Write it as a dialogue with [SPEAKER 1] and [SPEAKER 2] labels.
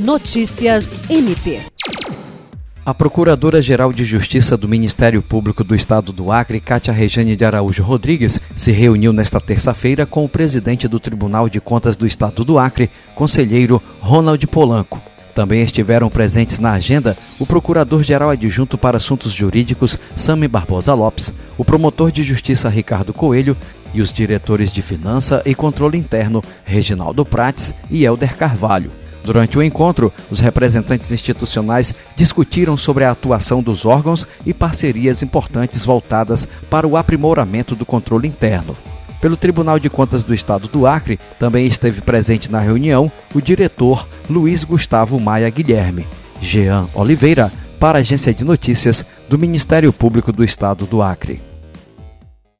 [SPEAKER 1] Notícias MP.
[SPEAKER 2] A Procuradora-Geral de Justiça do Ministério Público do Estado do Acre, Cátia Rejane de Araújo Rodrigues, se reuniu nesta terça-feira com o presidente do Tribunal de Contas do Estado do Acre, conselheiro Ronald Polanco. Também estiveram presentes na agenda o Procurador-Geral Adjunto para Assuntos Jurídicos, Sami Barbosa Lopes, o Promotor de Justiça Ricardo Coelho e os diretores de Finança e Controle Interno, Reginaldo Prates e Helder Carvalho. Durante o encontro, os representantes institucionais discutiram sobre a atuação dos órgãos e parcerias importantes voltadas para o aprimoramento do controle interno. Pelo Tribunal de Contas do Estado do Acre, também esteve presente na reunião o diretor Luiz Gustavo Maia Guilherme. Jean Oliveira, para a Agência de Notícias do Ministério Público do Estado do Acre.